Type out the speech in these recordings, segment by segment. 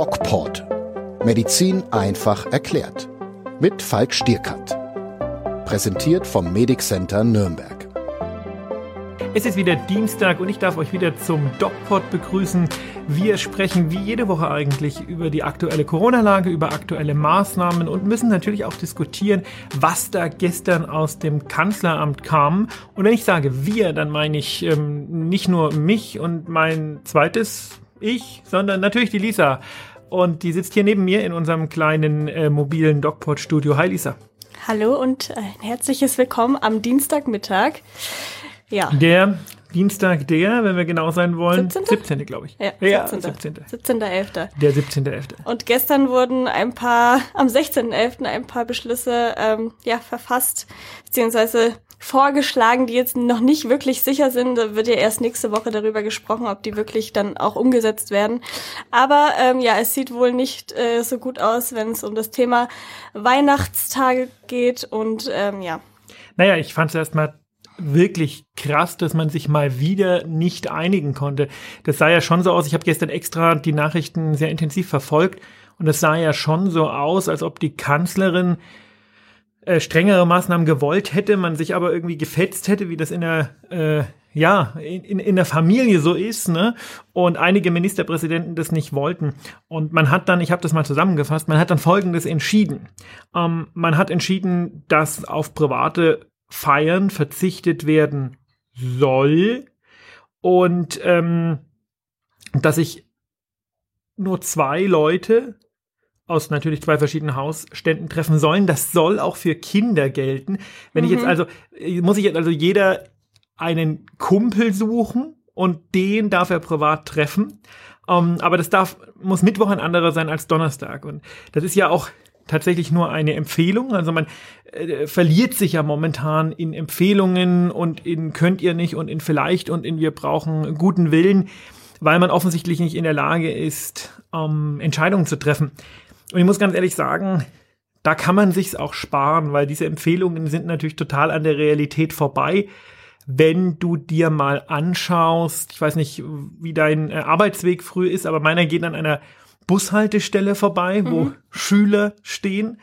DocPort. Medizin einfach erklärt. Mit Falk Stierkat. Präsentiert vom Medic Center Nürnberg. Es ist wieder Dienstag und ich darf euch wieder zum DocPod begrüßen. Wir sprechen wie jede Woche eigentlich über die aktuelle Corona-Lage, über aktuelle Maßnahmen und müssen natürlich auch diskutieren, was da gestern aus dem Kanzleramt kam. Und wenn ich sage wir, dann meine ich ähm, nicht nur mich und mein zweites Ich, sondern natürlich die Lisa. Und die sitzt hier neben mir in unserem kleinen äh, mobilen DocPod-Studio. Hi Lisa. Hallo und ein herzliches Willkommen am Dienstagmittag. Ja. Der Dienstag, der, wenn wir genau sein wollen, 17. 17. glaube ich. Ja, ja 17. 17. 17.11. Der 17.11. Und gestern wurden ein paar, am 16.11. ein paar Beschlüsse ähm, ja, verfasst, beziehungsweise vorgeschlagen, die jetzt noch nicht wirklich sicher sind. Da wird ja erst nächste Woche darüber gesprochen, ob die wirklich dann auch umgesetzt werden. Aber ähm, ja, es sieht wohl nicht äh, so gut aus, wenn es um das Thema Weihnachtstage geht und ähm, ja. Naja, ich fand es erstmal wirklich krass, dass man sich mal wieder nicht einigen konnte. Das sah ja schon so aus, ich habe gestern extra die Nachrichten sehr intensiv verfolgt und es sah ja schon so aus, als ob die Kanzlerin äh, strengere Maßnahmen gewollt hätte, man sich aber irgendwie gefetzt hätte, wie das in der äh, ja, in, in der Familie so ist, ne? Und einige Ministerpräsidenten das nicht wollten. Und man hat dann, ich habe das mal zusammengefasst, man hat dann Folgendes entschieden. Ähm, man hat entschieden, dass auf private Feiern verzichtet werden soll und ähm, dass ich nur zwei Leute aus natürlich zwei verschiedenen Hausständen treffen sollen. Das soll auch für Kinder gelten. Wenn mhm. ich jetzt also, muss ich jetzt also jeder einen Kumpel suchen und den darf er privat treffen. Um, ähm, aber das darf, muss Mittwoch ein anderer sein als Donnerstag. Und das ist ja auch tatsächlich nur eine Empfehlung. Also man äh, verliert sich ja momentan in Empfehlungen und in könnt ihr nicht und in vielleicht und in wir brauchen guten Willen, weil man offensichtlich nicht in der Lage ist, ähm, Entscheidungen zu treffen. Und ich muss ganz ehrlich sagen, da kann man sich's auch sparen, weil diese Empfehlungen sind natürlich total an der Realität vorbei. Wenn du dir mal anschaust, ich weiß nicht, wie dein äh, Arbeitsweg früh ist, aber meiner geht an einer Bushaltestelle vorbei, wo mhm. Schüler stehen.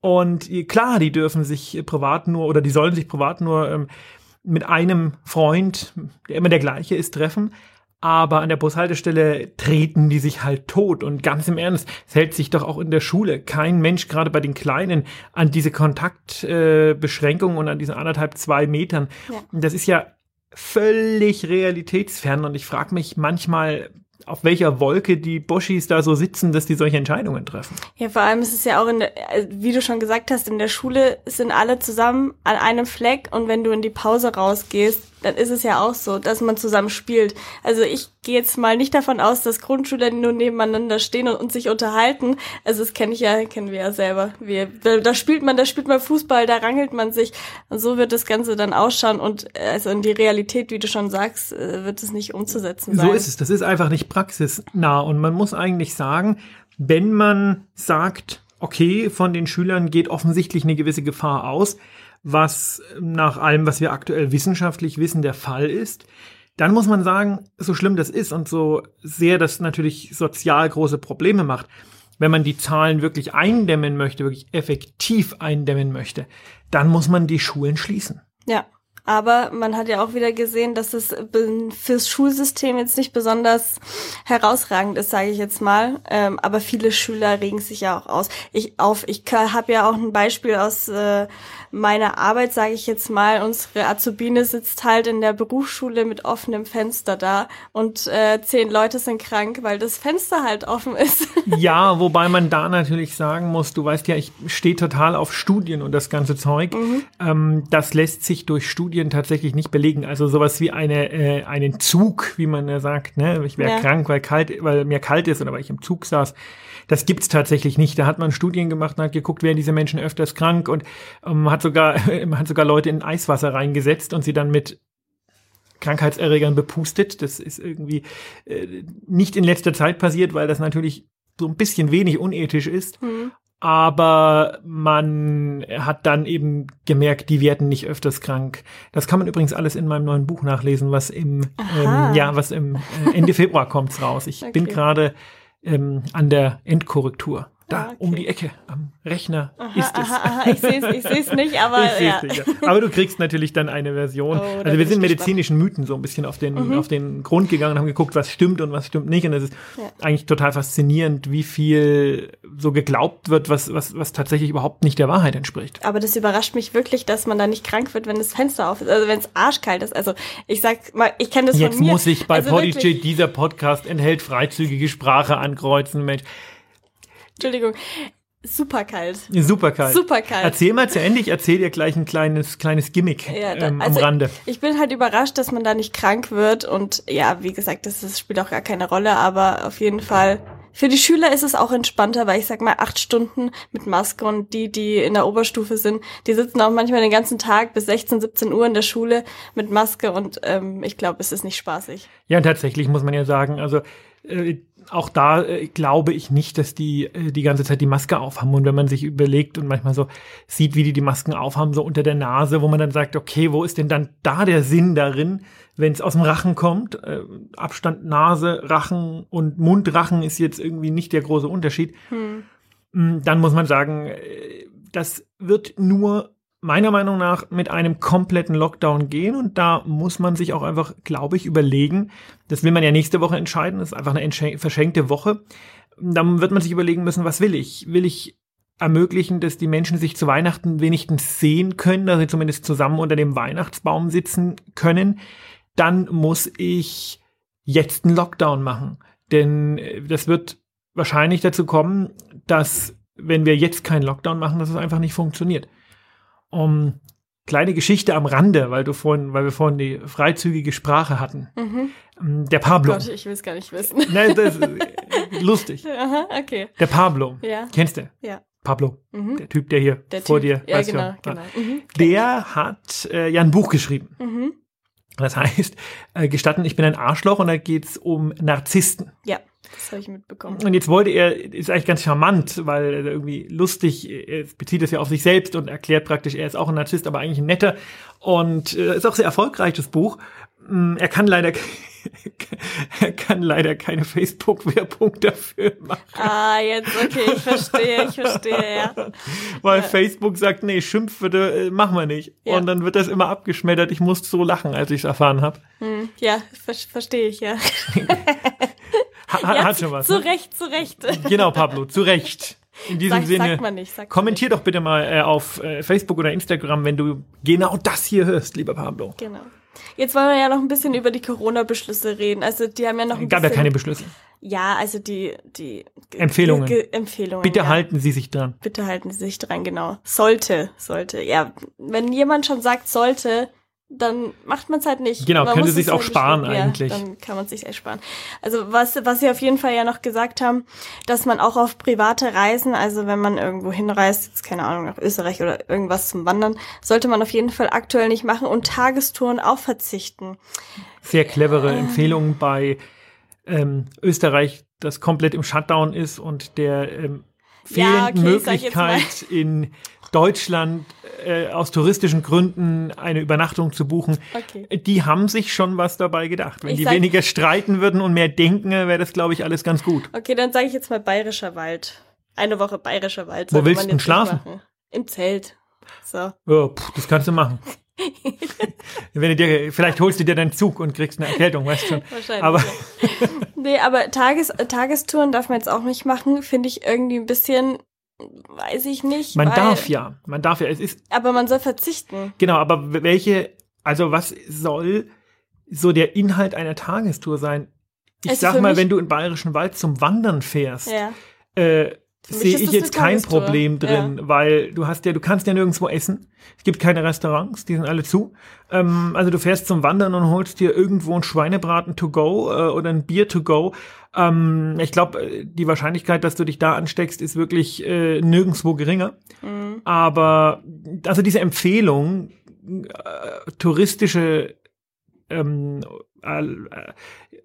Und klar, die dürfen sich privat nur oder die sollen sich privat nur ähm, mit einem Freund, der immer der gleiche ist, treffen aber an der Bushaltestelle treten die sich halt tot. Und ganz im Ernst, es hält sich doch auch in der Schule kein Mensch, gerade bei den Kleinen, an diese Kontaktbeschränkungen äh, und an diese anderthalb, zwei Metern. Ja. Das ist ja völlig realitätsfern. Und ich frage mich manchmal, auf welcher Wolke die Boschis da so sitzen, dass die solche Entscheidungen treffen. Ja, vor allem ist es ja auch in der, äh, wie du schon gesagt hast, in der Schule sind alle zusammen an einem Fleck und wenn du in die Pause rausgehst, dann ist es ja auch so, dass man zusammen spielt. Also ich gehe jetzt mal nicht davon aus, dass Grundschüler nur nebeneinander stehen und, und sich unterhalten. Also das kenne ich ja, kennen wir ja selber. Wir, da spielt man, da spielt man Fußball, da rangelt man sich. Und so wird das Ganze dann ausschauen und äh, also in die Realität, wie du schon sagst, äh, wird es nicht umzusetzen sein. So ist es. Das ist einfach nicht praxisnah. Und man muss eigentlich sagen, wenn man sagt, okay, von den Schülern geht offensichtlich eine gewisse Gefahr aus, was nach allem, was wir aktuell wissenschaftlich wissen, der Fall ist, dann muss man sagen, so schlimm das ist und so sehr das natürlich sozial große Probleme macht, wenn man die Zahlen wirklich eindämmen möchte, wirklich effektiv eindämmen möchte, dann muss man die Schulen schließen. Ja. Aber man hat ja auch wieder gesehen, dass es fürs Schulsystem jetzt nicht besonders herausragend ist, sage ich jetzt mal. Ähm, aber viele Schüler regen sich ja auch aus. Ich auf, ich habe ja auch ein Beispiel aus äh, meiner Arbeit, sage ich jetzt mal. Unsere Azubine sitzt halt in der Berufsschule mit offenem Fenster da und äh, zehn Leute sind krank, weil das Fenster halt offen ist. Ja, wobei man da natürlich sagen muss, du weißt ja, ich stehe total auf Studien und das ganze Zeug. Mhm. Ähm, das lässt sich durch Studien Studien tatsächlich nicht belegen. Also sowas wie eine, äh, einen Zug, wie man ja sagt, ne? Ich wäre ja. krank, weil kalt, weil mir kalt ist oder weil ich im Zug saß. Das gibt's tatsächlich nicht. Da hat man Studien gemacht und hat geguckt, werden diese Menschen öfters krank und ähm, hat sogar, hat sogar Leute in Eiswasser reingesetzt und sie dann mit Krankheitserregern bepustet. Das ist irgendwie äh, nicht in letzter Zeit passiert, weil das natürlich so ein bisschen wenig unethisch ist. Mhm aber man hat dann eben gemerkt, die werden nicht öfters krank. Das kann man übrigens alles in meinem neuen Buch nachlesen, was im ähm, ja, was im äh, Ende Februar kommt's raus. Ich okay. bin gerade ähm, an der Endkorrektur. Da, Ah, okay. um die Ecke, am Rechner Aha, ist es. aha, aha, ich sehe es ich seh's nicht, aber Ich ja. nicht, ja. Aber du kriegst natürlich dann eine Version. Oh, also wir sind gespannt. medizinischen Mythen so ein bisschen auf den, auf den Grund gegangen und haben geguckt, was stimmt und was stimmt nicht. Und es ist Ja. eigentlich total faszinierend, wie viel so geglaubt wird, was, was, was tatsächlich überhaupt nicht der Wahrheit entspricht. Aber das überrascht mich wirklich, dass man da nicht krank wird, wenn das Fenster auf ist, also wenn es arschkalt ist. Also ich sag mal, ich kenne das Jetzt von mir. muss ich bei also Podigy, dieser Podcast enthält freizügige Sprache ankreuzen, Mensch. Entschuldigung, super kalt. Super kalt. Super kalt. Erzähl mal zu Ende, ich erzähl dir gleich ein kleines, kleines Gimmick Ja, da- ähm, also am Rande. Ich bin halt überrascht, dass man da nicht krank wird und ja, wie gesagt, das, das spielt auch gar keine Rolle, aber auf jeden Fall. Für die Schüler ist es auch entspannter, weil ich sag mal acht Stunden mit Maske und die, die in der Oberstufe sind, die sitzen auch manchmal den ganzen Tag bis 16, 17 Uhr in der Schule mit Maske und ähm, ich glaube, es ist nicht spaßig. Ja, und tatsächlich muss man ja sagen, also äh, auch da äh, glaube ich nicht, dass die äh, die ganze Zeit die Maske aufhaben. Und wenn man sich überlegt und manchmal so sieht, wie die die Masken aufhaben, so unter der Nase, wo man dann sagt, okay, wo ist denn dann da der Sinn darin, wenn es aus dem Rachen kommt? Äh, Abstand Nase, Rachen und Mundrachen ist jetzt irgendwie nicht der große Unterschied. Mm, Dann muss man sagen, äh, das wird nur meiner Meinung nach mit einem kompletten Lockdown gehen und da muss man sich auch einfach, glaube ich, überlegen, das will man ja nächste Woche entscheiden, das ist einfach eine verschenkte Woche. Dann wird man sich überlegen müssen, was will ich? Will ich ermöglichen, dass die Menschen sich zu Weihnachten wenigstens sehen können, dass sie zumindest zusammen unter dem Weihnachtsbaum sitzen können? Dann muss ich jetzt einen Lockdown machen. Denn äh, das wird wahrscheinlich dazu kommen, dass wenn wir jetzt keinen Lockdown machen, dass es einfach nicht funktioniert. Um, kleine Geschichte am Rande, weil du vorhin, weil wir vorhin die freizügige Sprache hatten. Mhm. Ähm, Der Pablo. Gott, ich will es gar nicht wissen. Nein, das ist äh, lustig. Aha, okay. Der Pablo. Ja. Kennst du? Ja. Pablo. Mhm. Der Typ, der hier Der vor Typ. dir. Ja, genau, schon. genau. Mhm. Der hat äh, ja ein Buch geschrieben. Mhm. Das heißt, äh, gestatten, ich bin ein Arschloch und da geht's um Narzissten. Ja, das habe ich mitbekommen. Und jetzt wollte er, ist eigentlich ganz charmant, weil er irgendwie lustig, er bezieht es ja auf sich selbst und erklärt praktisch, er ist auch ein Narzisst, aber eigentlich ein netter. Und äh, ist auch sehr erfolgreich, das Buch. Mm, Er kann leider, er kann leider keine Facebook-Werbung dafür machen, Ah, jetzt, okay, ich verstehe, ich verstehe, ja. weil Facebook sagt, nee, Schimpfwörter äh, machen wir nicht. Ja. Und dann wird das immer abgeschmettert. Ich musste so lachen, als ich es erfahren habe. Hm, ja, ver verstehe ich, ja. Ha, ja hat schon was. Zu Ne? Recht, zu Recht. Genau, Pablo, zu Recht. In diesem Sag, Sinne. sagt man nicht, sagt man Kommentier doch bitte mal äh, auf äh, Facebook oder Instagram, wenn du genau das hier hörst, lieber Pablo. Genau. Jetzt wollen wir ja noch ein bisschen über die Corona-Beschlüsse reden. Also die haben ja noch ein Gab ja bisschen, keine Beschlüsse. Ja, also die, die Ge- Empfehlungen. Ge Empfehlungen. Bitte ja. halten Sie sich dran. Bitte halten Sie sich dran, genau. Sollte, sollte. Ja, wenn jemand schon sagt sollte, dann macht man es halt nicht. Genau, man könnte es auch halt sparen beschließen. eigentlich. Ja, dann kann man es sich ersparen. Also was, was Sie auf jeden Fall ja noch gesagt haben, dass man auch auf private Reisen, also wenn man irgendwo hinreist, jetzt keine Ahnung, nach Österreich oder irgendwas zum Wandern, sollte man auf jeden Fall aktuell nicht machen und Tagestouren auch verzichten. Sehr clevere Empfehlungen bei ähm, Österreich, das komplett im Shutdown ist und der ähm, Ja, fehlenden okay, jetzt mal. Möglichkeit in Deutschland äh, aus touristischen Gründen eine Übernachtung zu buchen. Okay. Die haben sich schon was dabei gedacht. Wenn Ich die sag- weniger streiten würden und mehr denken, wäre das, glaube ich, alles ganz gut. Okay, dann sage ich jetzt mal Bayerischer Wald. Eine Woche Bayerischer Wald. Wo willst du denn schlafen? machen. Im Zelt. So. Ja, pff, das kannst du machen. Wenn du dir, vielleicht holst du dir deinen Zug und kriegst eine Erkältung, weißt du schon. Wahrscheinlich. Aber ja. Nee, aber Tages Tagestouren darf man jetzt auch nicht machen, finde ich irgendwie ein bisschen, weiß ich nicht. man darf ja, man darf ja. Es ist Aber man soll verzichten. genau, aber welche, also was soll so der Inhalt einer Tagestour sein? Ich Also sag mal, wenn du in Bayerischen Wald zum Wandern fährst, Ja. äh, sehe ich jetzt kein Tagestour. Problem drin, weil du hast ja, du kannst ja nirgendwo essen. Es gibt keine Restaurants, die sind alle zu. Ähm, also du fährst zum Wandern und holst dir irgendwo ein Schweinebraten to go äh, oder ein Bier to go. Ähm, ich glaube, die Wahrscheinlichkeit, dass du dich da ansteckst, ist wirklich äh, nirgendwo geringer. Mhm. Aber also diese Empfehlung, äh, touristische ähm, äh, äh,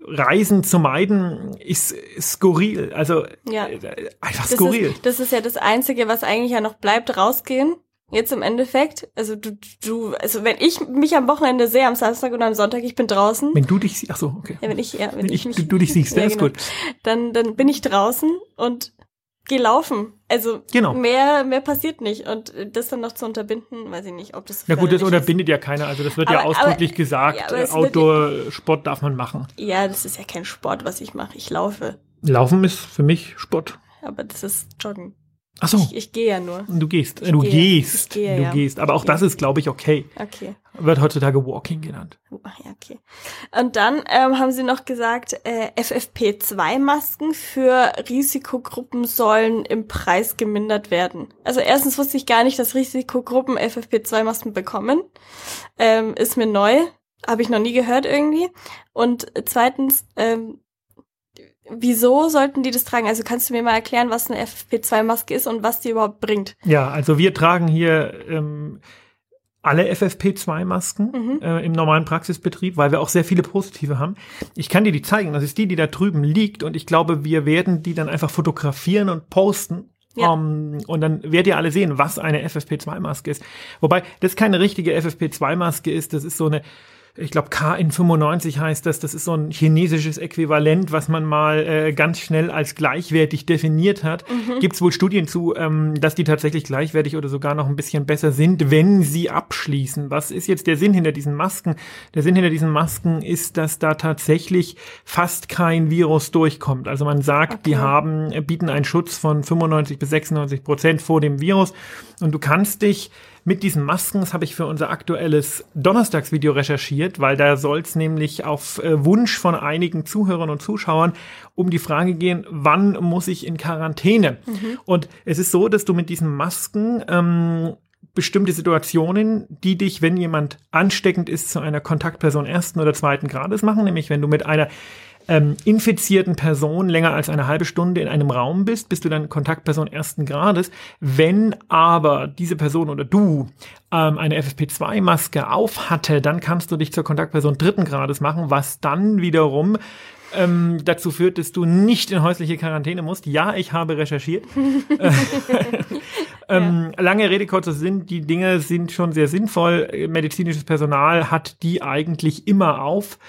Reisen zu meiden, ist skurril. Also Ja. äh, einfach Das skurril. ist, das ist ja das Einzige, was eigentlich ja noch bleibt, rausgehen. Jetzt im Endeffekt, also du, du, also wenn ich mich am Wochenende sehe, am Samstag und am Sonntag, ich bin draußen. Wenn du dich, ach so, okay. Ja, wenn ich, ja, wenn, Wenn ich, ich, mich, du, du dich siehst, Ja, ist genau. gut. dann, dann bin ich draußen und geh laufen. Also Genau. mehr, mehr passiert nicht. Und das dann noch zu unterbinden, weiß ich nicht, ob das Na gut, das unterbindet ja keiner. Also das wird ja Aber- ausdrücklich aber- gesagt, ja, Outdoor-Sport darf man machen. ist. Ja, das ist ja kein Sport, was ich mache. Ich laufe. Laufen ist für mich Sport. Aber das ist Joggen. Ach so, Ich, ich gehe ja nur. du gehst. ich du gehe. gehst. Gehe, du ja. gehst. Aber auch das ist, glaube ich, okay. Okay. Wird heutzutage Walking genannt. Ach ja, okay. Und dann ähm, haben sie noch gesagt, äh, FFP2-Masken für Risikogruppen sollen im Preis gemindert werden. Also erstens wusste ich gar nicht, dass Risikogruppen FFP2-Masken bekommen. Ähm, ist mir neu, habe ich noch nie gehört irgendwie. Und zweitens, ähm, wieso sollten die das tragen? Also kannst du mir mal erklären, was eine FFP2-Maske ist und was die überhaupt bringt? Ja, also wir tragen hier ähm, alle FFP2-Masken Mhm. äh, im normalen Praxisbetrieb, weil wir auch sehr viele positive haben. Ich kann dir die zeigen. Das ist die, die da drüben liegt. Und ich glaube, wir werden die dann einfach fotografieren und posten. Ja. Um, und dann werdet ihr alle sehen, was eine FFP2-Maske ist. Wobei das keine richtige FFP2-Maske ist. Das ist so eine, ich glaube, KN95 heißt das. Das ist so ein chinesisches Äquivalent, was man mal äh, ganz schnell als gleichwertig definiert hat. Gibt es wohl Studien zu, ähm, dass die tatsächlich gleichwertig oder sogar noch ein bisschen besser sind, wenn sie abschließen. Was ist jetzt der Sinn hinter diesen Masken? Der Sinn hinter diesen Masken ist, dass da tatsächlich fast kein Virus durchkommt. Also man sagt, die Okay. haben, äh, bieten einen Schutz von 95 bis 96 Prozent vor dem Virus. Und du kannst dich mit diesen Masken, das habe ich für unser aktuelles Donnerstagsvideo recherchiert, weil da soll es nämlich auf äh, Wunsch von einigen Zuhörern und Zuschauern um die Frage gehen, wann muss ich in Quarantäne? Und es ist so, dass du mit diesen Masken ähm, bestimmte Situationen, die dich, wenn jemand ansteckend ist, zu einer Kontaktperson ersten oder zweiten Grades machen, nämlich wenn du mit einer ähm, infizierten Person länger als eine halbe Stunde in einem Raum bist, bist du dann Kontaktperson ersten Grades. Wenn aber diese Person oder du ähm, eine FFP2-Maske auf hatte, dann kannst du dich zur Kontaktperson dritten Grades machen, was dann wiederum ähm, dazu führt, dass du nicht in häusliche Quarantäne musst. Ja, ich habe recherchiert. ähm, Lange Rede, kurzer Sinn, die Dinge sind schon sehr sinnvoll. Medizinisches Personal hat die eigentlich immer auf.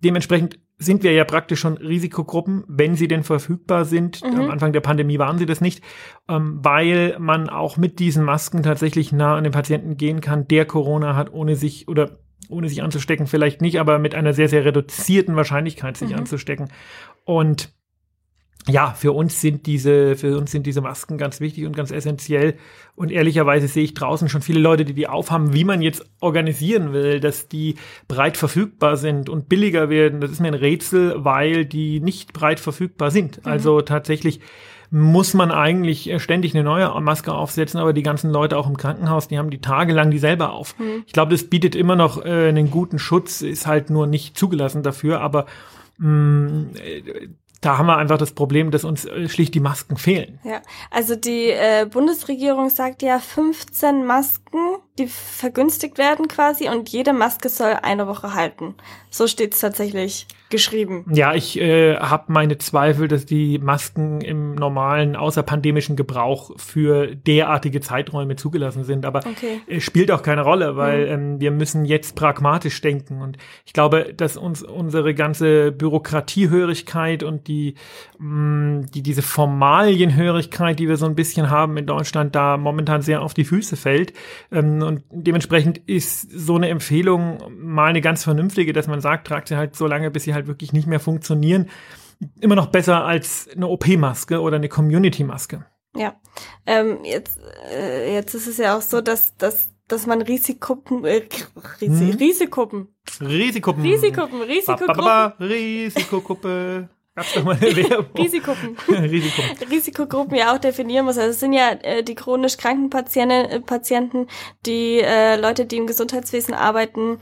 Dementsprechend sind wir ja praktisch schon Risikogruppen, wenn sie denn verfügbar sind. Am Anfang der Pandemie waren sie das nicht, ähm, weil man auch mit diesen Masken tatsächlich nah an den Patienten gehen kann, der Corona hat, ohne sich oder ohne sich anzustecken, vielleicht nicht, aber mit einer sehr, sehr reduzierten Wahrscheinlichkeit sich anzustecken. Und ja, für uns sind diese, für uns sind diese Masken ganz wichtig und ganz essentiell. Und ehrlicherweise sehe ich draußen schon viele Leute, die die aufhaben, wie man jetzt organisieren will, dass die breit verfügbar sind und billiger werden. Das ist mir ein Rätsel, weil die nicht breit verfügbar sind. Also tatsächlich muss man eigentlich äh, ständig eine neue Maske aufsetzen, aber die ganzen Leute auch im Krankenhaus, die haben die tagelang die selber auf. Ich glaube, das bietet immer noch äh, einen guten Schutz, ist halt nur nicht zugelassen dafür, aber mh, äh, da haben wir einfach das Problem, dass uns äh, schlicht die Masken fehlen. Ja, also die äh, Bundesregierung sagt ja 15 Masken, die vergünstigt werden quasi und jede Maske soll eine Woche halten. So steht's tatsächlich geschrieben. Ja, ich äh, habe meine Zweifel, dass die Masken im normalen außerpandemischen Gebrauch für derartige Zeiträume zugelassen sind. Aber Okay. äh, spielt auch keine Rolle, weil ähm, wir müssen jetzt pragmatisch denken. Und ich glaube, dass uns unsere ganze Bürokratiehörigkeit und die, mh, die diese Formalienhörigkeit, die wir so ein bisschen haben in Deutschland, da momentan sehr auf die Füße fällt. Ähm, und dementsprechend ist so eine Empfehlung mal eine ganz vernünftige, dass man sagt, tragt sie halt so lange, bis sie halt wirklich nicht mehr funktionieren. Immer noch besser als eine OP-Maske oder eine Community-Maske. Ja. Ähm, jetzt, äh, jetzt ist es ja auch so, dass, dass, dass man Risikogruppen, äh, Risi Hm? Risikogruppen, Risikogruppen. Risikogruppen, Risikogruppen, Risikogruppe. Gab's doch mal eine Werbung. Risikogruppen. Risikogruppen. Risikogruppen ja auch definieren muss. Also es sind ja äh, die chronisch kranken Patienten, äh, Patienten die äh, Leute, die im Gesundheitswesen arbeiten,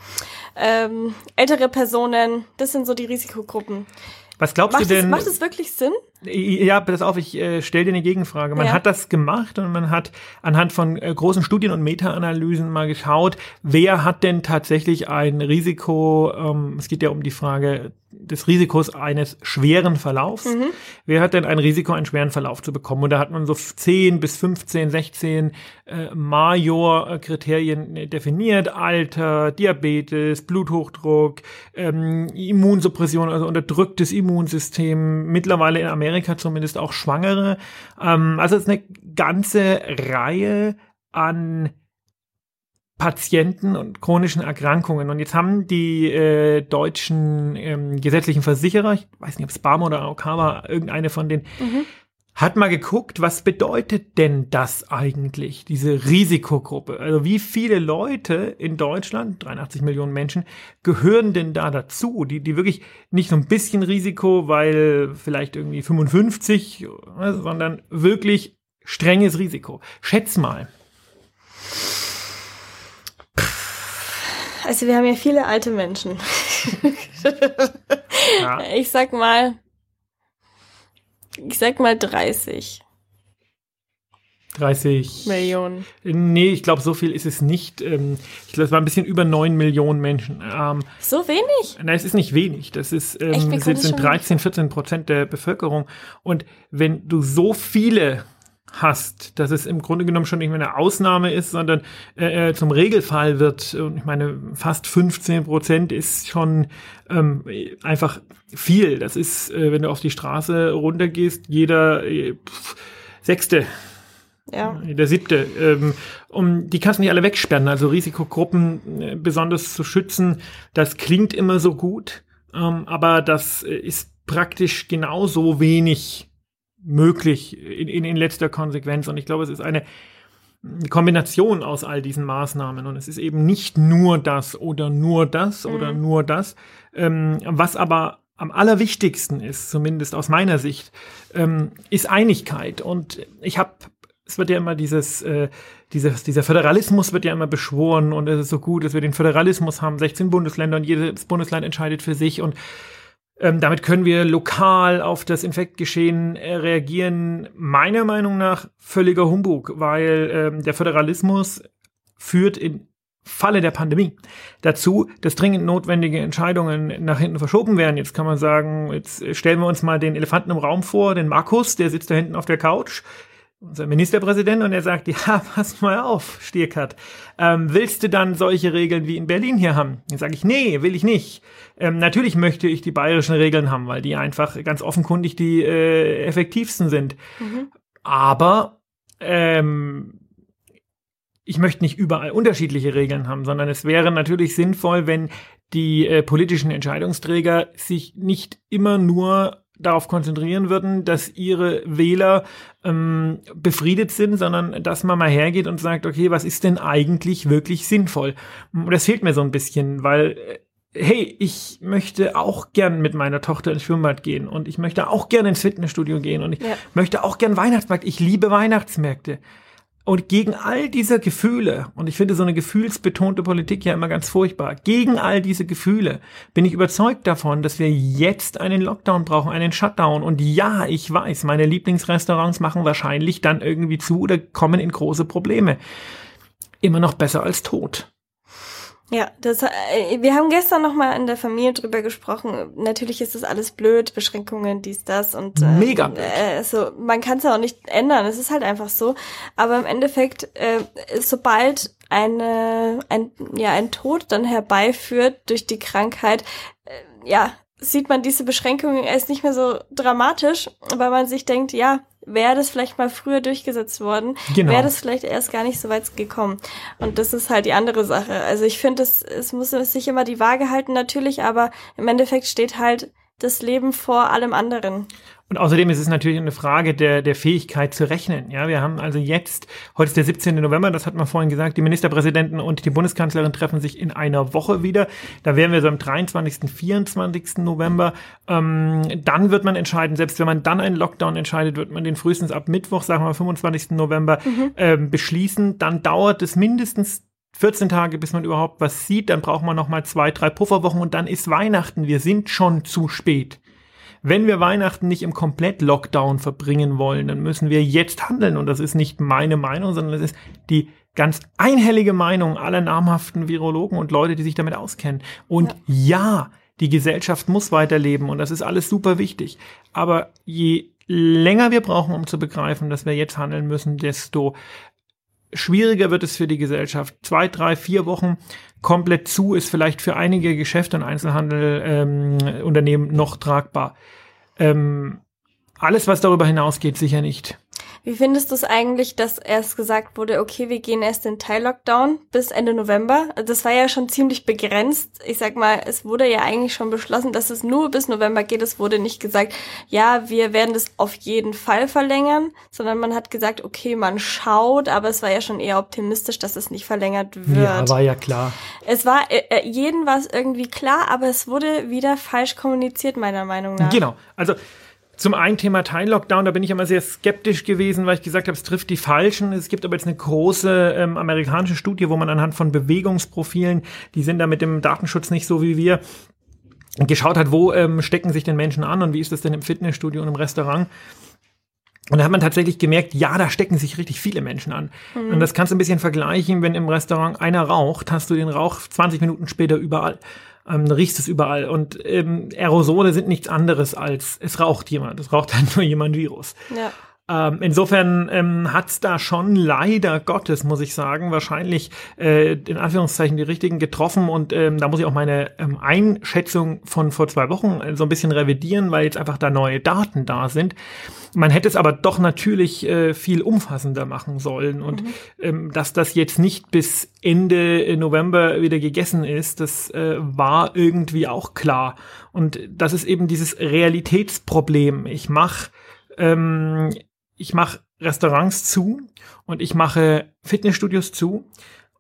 ähm, ältere Personen, das sind so die Risikogruppen. Was glaubst macht du denn? Es, macht es wirklich Sinn? Ja, pass auf, ich äh, stelle dir eine Gegenfrage. Man Ja. hat das gemacht und man hat anhand von äh, großen Studien und Meta-Analysen mal geschaut, wer hat denn tatsächlich ein Risiko, ähm, es geht ja um die Frage des Risikos eines schweren Verlaufs. Wer hat denn ein Risiko, einen schweren Verlauf zu bekommen? Und da hat man so 10 bis 15, 16 äh, Major-Kriterien äh, definiert. Alter, Diabetes, Bluthochdruck, ähm, Immunsuppression, also unterdrücktes Immunsystem, mittlerweile in Amerika zumindest auch Schwangere. Ähm, also es ist eine ganze Reihe an Patienten und chronischen Erkrankungen. Und jetzt haben die äh, deutschen ähm, gesetzlichen Versicherer, ich weiß nicht, ob es Barmer oder AOK war, irgendeine von denen, hat mal geguckt, was bedeutet denn das eigentlich, diese Risikogruppe? Also wie viele Leute in Deutschland, 83 Millionen Menschen, gehören denn da dazu, die, die wirklich nicht so ein bisschen Risiko, weil vielleicht irgendwie 55, äh, sondern wirklich strenges Risiko. Schätz mal. Also wir haben ja viele alte Menschen. Ja. Ich sag mal, ich sag mal 30 30 Millionen. Nee, ich glaube, so viel ist es nicht. Ähm, Ich glaube, es war ein bisschen über 9 Millionen Menschen. Ähm, So wenig? Nein, es ist nicht wenig. Das ist, ähm, sind das schon 13, 14 Prozent der Bevölkerung. Und wenn du so viele hast, dass es im Grunde genommen schon nicht mehr eine Ausnahme ist, sondern äh, äh, zum Regelfall wird, und ich meine, fast 15 Prozent ist schon ähm, einfach viel. Das ist, äh, wenn du auf die Straße runtergehst, jeder äh, pf, Sechste Ja. der siebte. Ähm, um, die kannst du nicht alle wegsperren, also Risikogruppen äh, besonders zu schützen. Das klingt immer so gut, ähm, aber das äh, ist praktisch genauso wenig möglich in, in, in letzter Konsequenz. Und ich glaube, es ist eine Kombination aus all diesen Maßnahmen. Und es ist eben nicht nur das oder nur das oder nur das. Ähm, was aber am allerwichtigsten ist, zumindest aus meiner Sicht, ähm, ist Einigkeit. Und ich habe, es wird ja immer dieses, äh, dieses, dieser Föderalismus wird ja immer beschworen und es ist so gut, dass wir den Föderalismus haben, 16 Bundesländer und jedes Bundesland entscheidet für sich und ähm, damit können wir lokal auf das Infektgeschehen äh, reagieren. Meiner Meinung nach völliger Humbug, weil ähm, der Föderalismus führt in Falle der Pandemie dazu, dass dringend notwendige Entscheidungen nach hinten verschoben werden. Jetzt kann man sagen, jetzt stellen wir uns mal den Elefanten im Raum vor, den Markus, der sitzt da hinten auf der Couch, unser Ministerpräsident, und er sagt, ja, pass mal auf, Stierkat, ähm, willst du dann solche Regeln wie in Berlin hier haben? Dann sage ich, nee, will ich nicht. Ähm, natürlich möchte ich die bayerischen Regeln haben, weil die einfach ganz offenkundig die äh, effektivsten sind. Aber ähm, ich möchte nicht überall unterschiedliche Regeln haben, sondern es wäre natürlich sinnvoll, wenn die äh, politischen Entscheidungsträger sich nicht immer nur darauf konzentrieren würden, dass ihre Wähler ähm, befriedet sind, sondern dass man mal hergeht und sagt, okay, was ist denn eigentlich wirklich sinnvoll? Und das fehlt mir so ein bisschen, weil äh, hey, ich möchte auch gern mit meiner Tochter ins Schwimmbad gehen und ich möchte auch gern ins Fitnessstudio gehen und ich Ja. möchte auch gern Weihnachtsmarkt. Ich liebe Weihnachtsmärkte. Und gegen all diese Gefühle, und ich finde so eine gefühlsbetonte Politik ja immer ganz furchtbar, gegen all diese Gefühle bin ich überzeugt davon, dass wir jetzt einen Lockdown brauchen, einen Shutdown. Und ja, ich weiß, meine Lieblingsrestaurants machen wahrscheinlich dann irgendwie zu oder kommen in große Probleme. Immer noch besser als tot. Ja, das, äh, wir haben gestern noch mal in der Familie drüber gesprochen. Natürlich ist das alles blöd, Beschränkungen, dies, das und äh, Mega blöd. Äh, also man kann es ja auch nicht ändern. Es ist halt einfach so. Aber im Endeffekt, äh, sobald eine ein ja ein Tod dann herbeiführt durch die Krankheit, äh, ja sieht man diese Beschränkungen erst nicht mehr so dramatisch, weil man sich denkt, ja, wäre das vielleicht mal früher durchgesetzt worden, Genau. wäre das vielleicht erst gar nicht so weit gekommen. Und das ist halt die andere Sache. Also ich finde, es, es muss sich immer die Waage halten, natürlich, aber im Endeffekt steht halt das Leben vor allem anderen. Und außerdem ist es natürlich eine Frage der, der Fähigkeit zu rechnen. Ja, wir haben also jetzt, heute ist der 17. November, das hat man vorhin gesagt, die Ministerpräsidenten und die Bundeskanzlerin treffen sich in einer Woche wieder. Da wären wir so am 23., 24. November. Ähm, dann wird man entscheiden, selbst wenn man dann einen Lockdown entscheidet, wird man den frühestens ab Mittwoch, sagen wir mal 25. November, ähm, beschließen. Dann dauert es mindestens 14 Tage, bis man überhaupt was sieht. Dann braucht man noch mal zwei, drei Pufferwochen und dann ist Weihnachten. Wir sind schon zu spät. Wenn wir Weihnachten nicht im Komplett-Lockdown verbringen wollen, dann müssen wir jetzt handeln. Und das ist nicht meine Meinung, sondern das ist die ganz einhellige Meinung aller namhaften Virologen und Leute, die sich damit auskennen. Und ja, ja die Gesellschaft muss weiterleben und das ist alles super wichtig. Aber je länger wir brauchen, um zu begreifen, dass wir jetzt handeln müssen, desto schwieriger wird es für die Gesellschaft. Zwei, drei, vier Wochen komplett zu ist vielleicht für einige Geschäfte und Einzelhandelunternehmen ähm, noch tragbar. Ähm, alles, was darüber hinausgeht, sicher nicht. Wie findest du es eigentlich, dass erst gesagt wurde, okay, wir gehen erst in Teil-Lockdown bis Ende November? Das war ja schon ziemlich begrenzt. Ich sag mal, es wurde ja eigentlich schon beschlossen, dass es nur bis November geht. Es wurde nicht gesagt, ja, wir werden das auf jeden Fall verlängern, sondern man hat gesagt, okay, man schaut, aber es war ja schon eher optimistisch, dass es nicht verlängert wird. Ja, war ja klar. Es war, äh, äh jeden war es irgendwie klar, aber es wurde wieder falsch kommuniziert, meiner Meinung nach. Genau. Also, zum einen Thema Teil-Lockdown, da bin ich immer sehr skeptisch gewesen, weil ich gesagt habe, es trifft die Falschen. Es gibt aber jetzt eine große ähm, amerikanische Studie, wo man anhand von Bewegungsprofilen, die sind da mit dem Datenschutz nicht so wie wir, geschaut hat, wo ähm, stecken sich denn Menschen an und wie ist das denn im Fitnessstudio und im Restaurant. Und da hat man tatsächlich gemerkt, ja, da stecken sich richtig viele Menschen an. Mhm. Und das kannst du ein bisschen vergleichen, wenn im Restaurant einer raucht, hast du den Rauch 20 Minuten später überall ähm, riechst es überall. Und ähm, Aerosole sind nichts anderes als es raucht jemand. Es raucht halt nur jemand Virus. Ja. Ähm, insofern ähm, hat es da schon leider Gottes, muss ich sagen, wahrscheinlich äh, in Anführungszeichen die richtigen getroffen und ähm, da muss ich auch meine ähm, Einschätzung von vor zwei Wochen äh, so ein bisschen revidieren, weil jetzt einfach da neue Daten da sind. Man hätte es aber doch natürlich äh, viel umfassender machen sollen und mhm. ähm, dass das jetzt nicht bis Ende November wieder gegessen ist, das äh, war irgendwie auch klar. Und das ist eben dieses Realitätsproblem. Ich mache ähm, ich mache Restaurants zu und ich mache Fitnessstudios zu,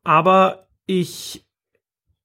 aber ich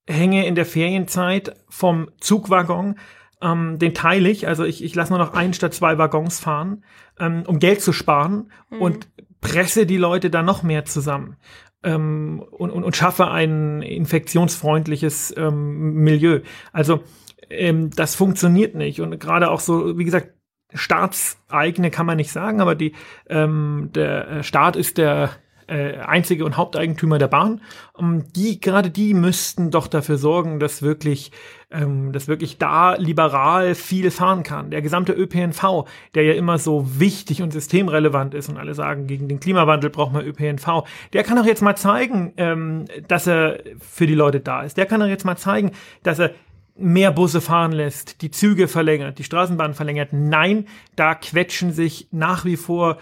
hänge in der Ferienzeit vom Zugwaggon ähm, den teile ich, also ich, ich lasse nur noch ein statt zwei Waggons fahren, ähm, um Geld zu sparen mhm. und presse die Leute dann noch mehr zusammen. Ähm, und, und, und schaffe ein infektionsfreundliches ähm, Milieu. Also ähm, das funktioniert nicht. Und gerade auch so, wie gesagt, staatseigene kann man nicht sagen, aber die, ähm, der Staat ist der äh, einzige und Haupteigentümer der Bahn. Um, die, gerade die müssten doch dafür sorgen, dass wirklich, ähm, dass wirklich da liberal viel fahren kann. Der gesamte ÖPNV, der ja immer so wichtig und systemrelevant ist und alle sagen, gegen den Klimawandel braucht man ÖPNV, der kann doch jetzt mal zeigen, ähm, dass er für die Leute da ist. Der kann doch jetzt mal zeigen, dass er mehr Busse fahren lässt, die Züge verlängert, die Straßenbahn verlängert. Nein, da quetschen sich nach wie vor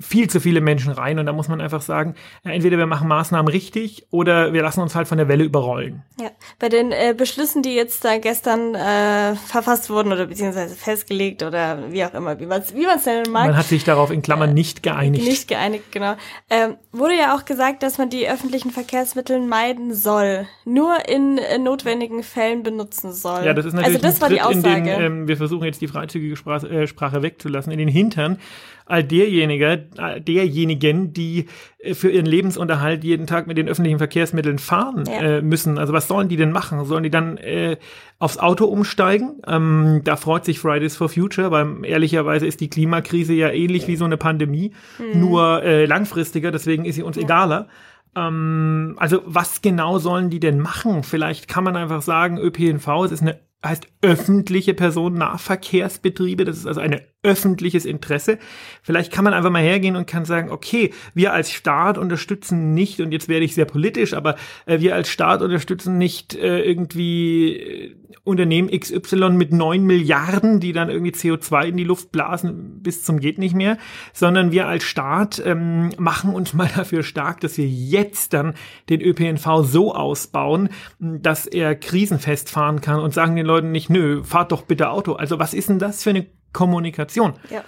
viel zu viele Menschen rein und da muss man einfach sagen, entweder wir machen Maßnahmen richtig oder wir lassen uns halt von der Welle überrollen. Ja, bei den äh, Beschlüssen, die jetzt da gestern äh, verfasst wurden oder beziehungsweise festgelegt oder wie auch immer, wie man es wie man's nennen mag. Man hat sich darauf in Klammern äh, nicht geeinigt. Nicht geeinigt, genau. Ähm, wurde ja auch gesagt, dass man die öffentlichen Verkehrsmittel meiden soll, nur in äh, notwendigen Fällen benutzen soll. Ja, das ist natürlich also das war die Aussage. Den, ähm, wir versuchen jetzt die freizügige Sprache, äh, Sprache wegzulassen, in den Hintern all derjenige, derjenigen, die äh, für ihren Lebensunterhalt jeden Tag mit den öffentlichen Verkehrsmitteln fahren ja. äh, müssen. Also was sollen die denn machen? Sollen die dann äh, aufs Auto umsteigen? Ähm, da freut sich Fridays for Future, weil ehrlicherweise ist die Klimakrise ja ähnlich wie so eine Pandemie, mhm. nur äh, langfristiger, deswegen ist sie uns ja. egaler ähm, also was genau sollen die denn machen? Vielleicht kann man einfach sagen, ÖPNV, es ist eine heißt öffentliche Personennahverkehrsbetriebe. Das ist also ein öffentliches Interesse. Vielleicht kann man einfach mal hergehen und kann sagen, okay, wir als Staat unterstützen nicht, und jetzt werde ich sehr politisch, aber äh, wir als Staat unterstützen nicht äh, irgendwie äh, Unternehmen XY mit neun Milliarden, die dann irgendwie CO2 in die Luft blasen bis zum geht nicht mehr, sondern wir als Staat ähm, machen uns mal dafür stark, dass wir jetzt dann den ÖPNV so ausbauen, dass er krisenfest fahren kann und sagen den Leuten, Leuten nicht, nö, fahrt doch bitte Auto. Also was ist denn das für eine Kommunikation? Ja.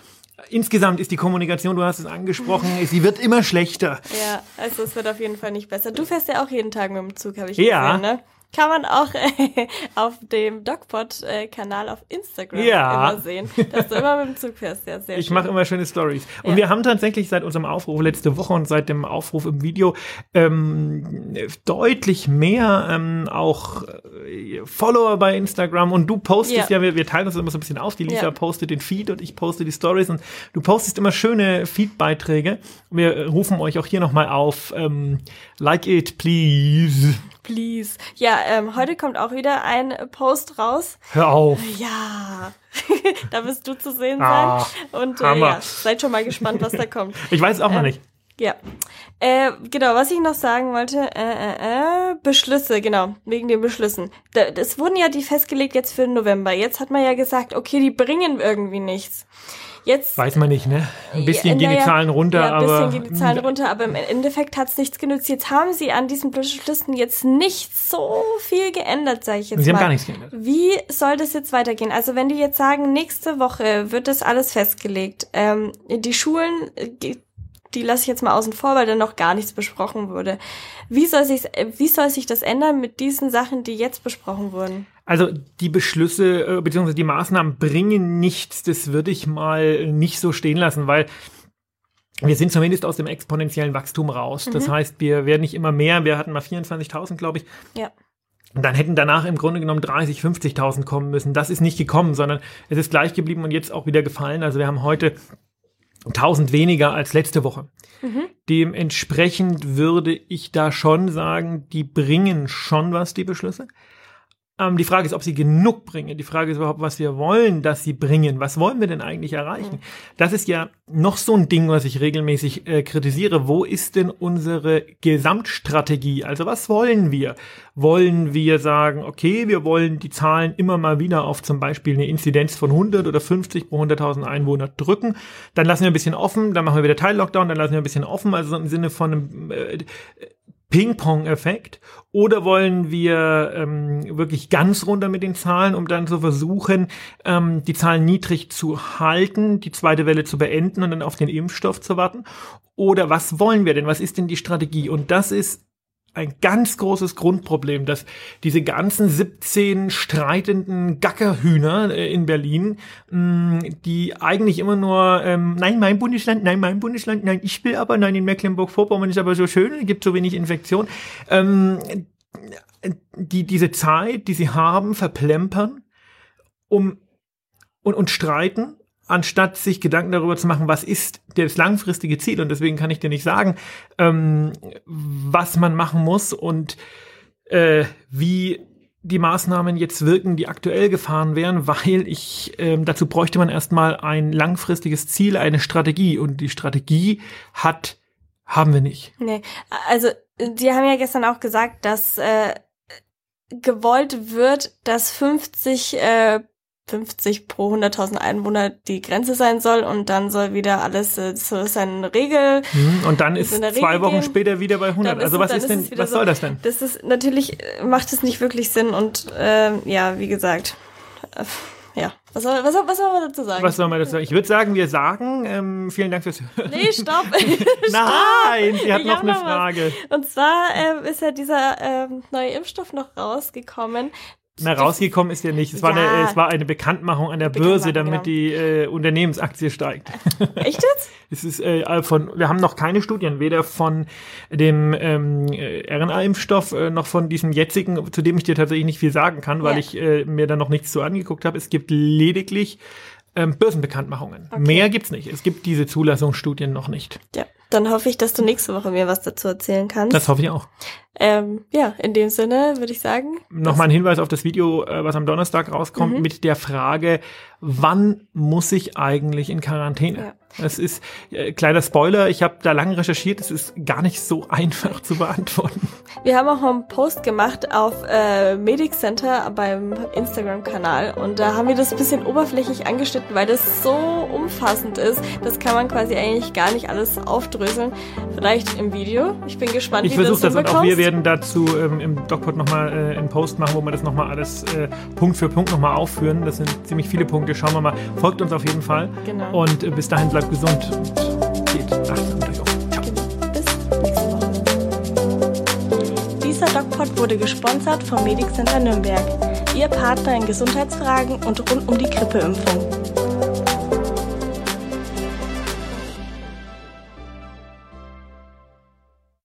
Insgesamt ist die Kommunikation, du hast es angesprochen, sie wird immer schlechter. Ja, also es wird auf jeden Fall nicht besser. Du fährst ja auch jeden Tag mit dem Zug, habe ich ja. gesehen, ne? Kann man auch äh, auf dem DocPod-Kanal auf Instagram Ja. immer sehen, dass du immer mit dem Zug fährst. Ja, sehr Ich mache immer schöne Stories. Und Ja. wir haben tatsächlich seit unserem Aufruf letzte Woche und seit dem Aufruf im Video ähm, deutlich mehr ähm, auch äh, Follower bei Instagram und du postest ja, Ja. wir, wir teilen uns immer so ein bisschen auf. Die Lisa postet den Feed und ich poste die Stories und du postest immer schöne Feed-Beiträge. Wir rufen euch auch hier nochmal auf. Ähm, like it, please. Please. Ja, ähm, heute kommt auch wieder ein Post raus. Hör auf. Ja, da wirst du zu sehen Ah, sein. Und äh, ja, seid schon mal gespannt, was da kommt. Ich weiß es auch noch Ähm, nicht. Ja. Äh, genau, was ich noch sagen wollte, äh, äh, äh, Beschlüsse, genau, wegen den Beschlüssen. Da, es wurden ja die festgelegt jetzt für November. Jetzt hat man ja gesagt, okay, die bringen irgendwie nichts. Jetzt Weiß man nicht, ne? Ein bisschen Ja, gehen die Zahlen runter, ja, ein bisschen aber. gehen die Zahlen runter, aber im Endeffekt hat's nichts genützt. Jetzt haben sie an diesen Beschlüssen jetzt nicht so viel geändert, sage ich jetzt Sie mal. haben gar nichts geändert. Wie soll das jetzt weitergehen? Also wenn die jetzt sagen, nächste Woche wird das alles festgelegt, ähm, die Schulen, äh, die- die lasse ich jetzt mal außen vor, weil da noch gar nichts besprochen wurde. Wie soll sich, wie soll sich das ändern mit diesen Sachen, die jetzt besprochen wurden? Also die Beschlüsse äh, bzw. die Maßnahmen bringen nichts, das würde ich mal nicht so stehen lassen, weil wir sind zumindest aus dem exponentiellen Wachstum raus. Das heißt, wir werden nicht immer mehr. Wir hatten mal 24.000, glaube ich. Ja. Und dann hätten danach im Grunde genommen 30, 50.000 kommen müssen. Das ist nicht gekommen, sondern es ist gleich geblieben und jetzt auch wieder gefallen. Also wir haben heute 1000 weniger als letzte Woche. Dementsprechend würde ich da schon sagen, die bringen schon was, die Beschlüsse. Ähm, die Frage ist, ob sie genug bringen. Die Frage ist überhaupt, was wir wollen, dass sie bringen. Was wollen wir denn eigentlich erreichen? Das ist ja noch so ein Ding, was ich regelmäßig äh, kritisiere. Wo ist denn unsere Gesamtstrategie? Also was wollen wir? Wollen wir sagen, okay, wir wollen die Zahlen immer mal wieder auf zum Beispiel eine Inzidenz von 100 oder 50 pro 100.000 Einwohner drücken? Dann lassen wir ein bisschen offen, dann machen wir wieder Teil-Lockdown, dann lassen wir ein bisschen offen, also so im Sinne von einem äh, Ping-Pong-Effekt? Oder wollen wir ähm, wirklich ganz runter mit den Zahlen, um dann zu versuchen, ähm, die Zahlen niedrig zu halten, die zweite Welle zu beenden und dann auf den Impfstoff zu warten? Oder was wollen wir denn? Was ist denn die Strategie? Und das ist ein ganz großes Grundproblem, dass diese ganzen 17 streitenden Gackerhühner äh, in Berlin, mh, die eigentlich immer nur, ähm, nein, mein Bundesland, nein, mein Bundesland, nein, ich will aber, nein, in Mecklenburg-Vorpommern ist aber so schön, es gibt so wenig Infektion, ähm, die diese Zeit, die sie haben, verplempern, um und, und streiten, anstatt sich Gedanken darüber zu machen, was ist das langfristige Ziel. Und deswegen kann ich dir nicht sagen, ähm, was man machen muss und äh, wie die Maßnahmen jetzt wirken, die aktuell gefahren wären, weil ich ähm, dazu bräuchte man erstmal ein langfristiges Ziel, eine Strategie. Und die Strategie hat, haben wir nicht. Nee, also die haben ja gestern auch gesagt, dass äh, gewollt wird, dass 50 äh, 50 pro 100.000 Einwohner die Grenze sein soll und dann soll wieder alles, äh, so ist eine Regel. Mhm. Und dann ist zwei Regel Wochen gehen, später wieder bei 100. Dann Also was ist denn, was so- soll das denn? Das ist natürlich, äh, macht es nicht wirklich Sinn und ähm, ja, wie gesagt, äh, ja, was soll, was, soll, was soll man dazu sagen? Was soll man dazu sagen? Ich würde sagen, wir sagen, ähm, vielen Dank fürs Hören. Nee, stopp. Nein, sie hat Ich noch eine noch was. Frage. Und zwar ähm, ist ja dieser ähm, neue Impfstoff noch rausgekommen. Na, rausgekommen ist ja nicht. Es war, Ja. eine, es war eine Bekanntmachung an der Börse, damit genau. die äh, Unternehmensaktie steigt. Echt jetzt? Es ist äh, von, wir haben noch keine Studien, weder von dem ähm, äh, RNA-Impfstoff äh, noch von diesem jetzigen, zu dem ich dir tatsächlich nicht viel sagen kann, weil Ja. ich äh, mir da noch nichts zu angeguckt habe. Es gibt lediglich ähm, Börsenbekanntmachungen. Mehr gibt's nicht. Es gibt diese Zulassungsstudien noch nicht. Ja. Dann hoffe ich, dass du nächste Woche mir was dazu erzählen kannst. Das hoffe ich auch. Ähm, ja, in dem Sinne würde ich sagen. Nochmal ein Hinweis auf das Video, äh, was am Donnerstag rauskommt, Mhm. mit der Frage, wann muss ich eigentlich in Quarantäne? Das ist äh, kleiner Spoiler, ich habe da lange recherchiert, es ist gar nicht so einfach zu beantworten. Wir haben auch einen Post gemacht auf äh, Medic Center beim Instagram-Kanal und da haben wir das ein bisschen oberflächlich angeschnitten, weil das so umfassend ist. Das kann man quasi eigentlich gar nicht alles aufdröseln. Vielleicht im Video. Ich bin gespannt, Ich wie das wir hinbekommst. Werden dazu ähm, im DocPod nochmal äh, einen Post machen, wo wir das nochmal alles äh, Punkt für Punkt nochmal aufführen. Das sind ziemlich viele Punkte. Schauen wir mal. Folgt uns auf jeden Fall. Genau. Und äh, bis dahin bleibt gesund und geht achtsam durch euch. Ciao. Bis nächste Woche. Dieser Doc Ruhrpott wurde gesponsert vom Medic Center Nürnberg, Ihr Partner in Gesundheitsfragen und rund um die Grippeimpfung.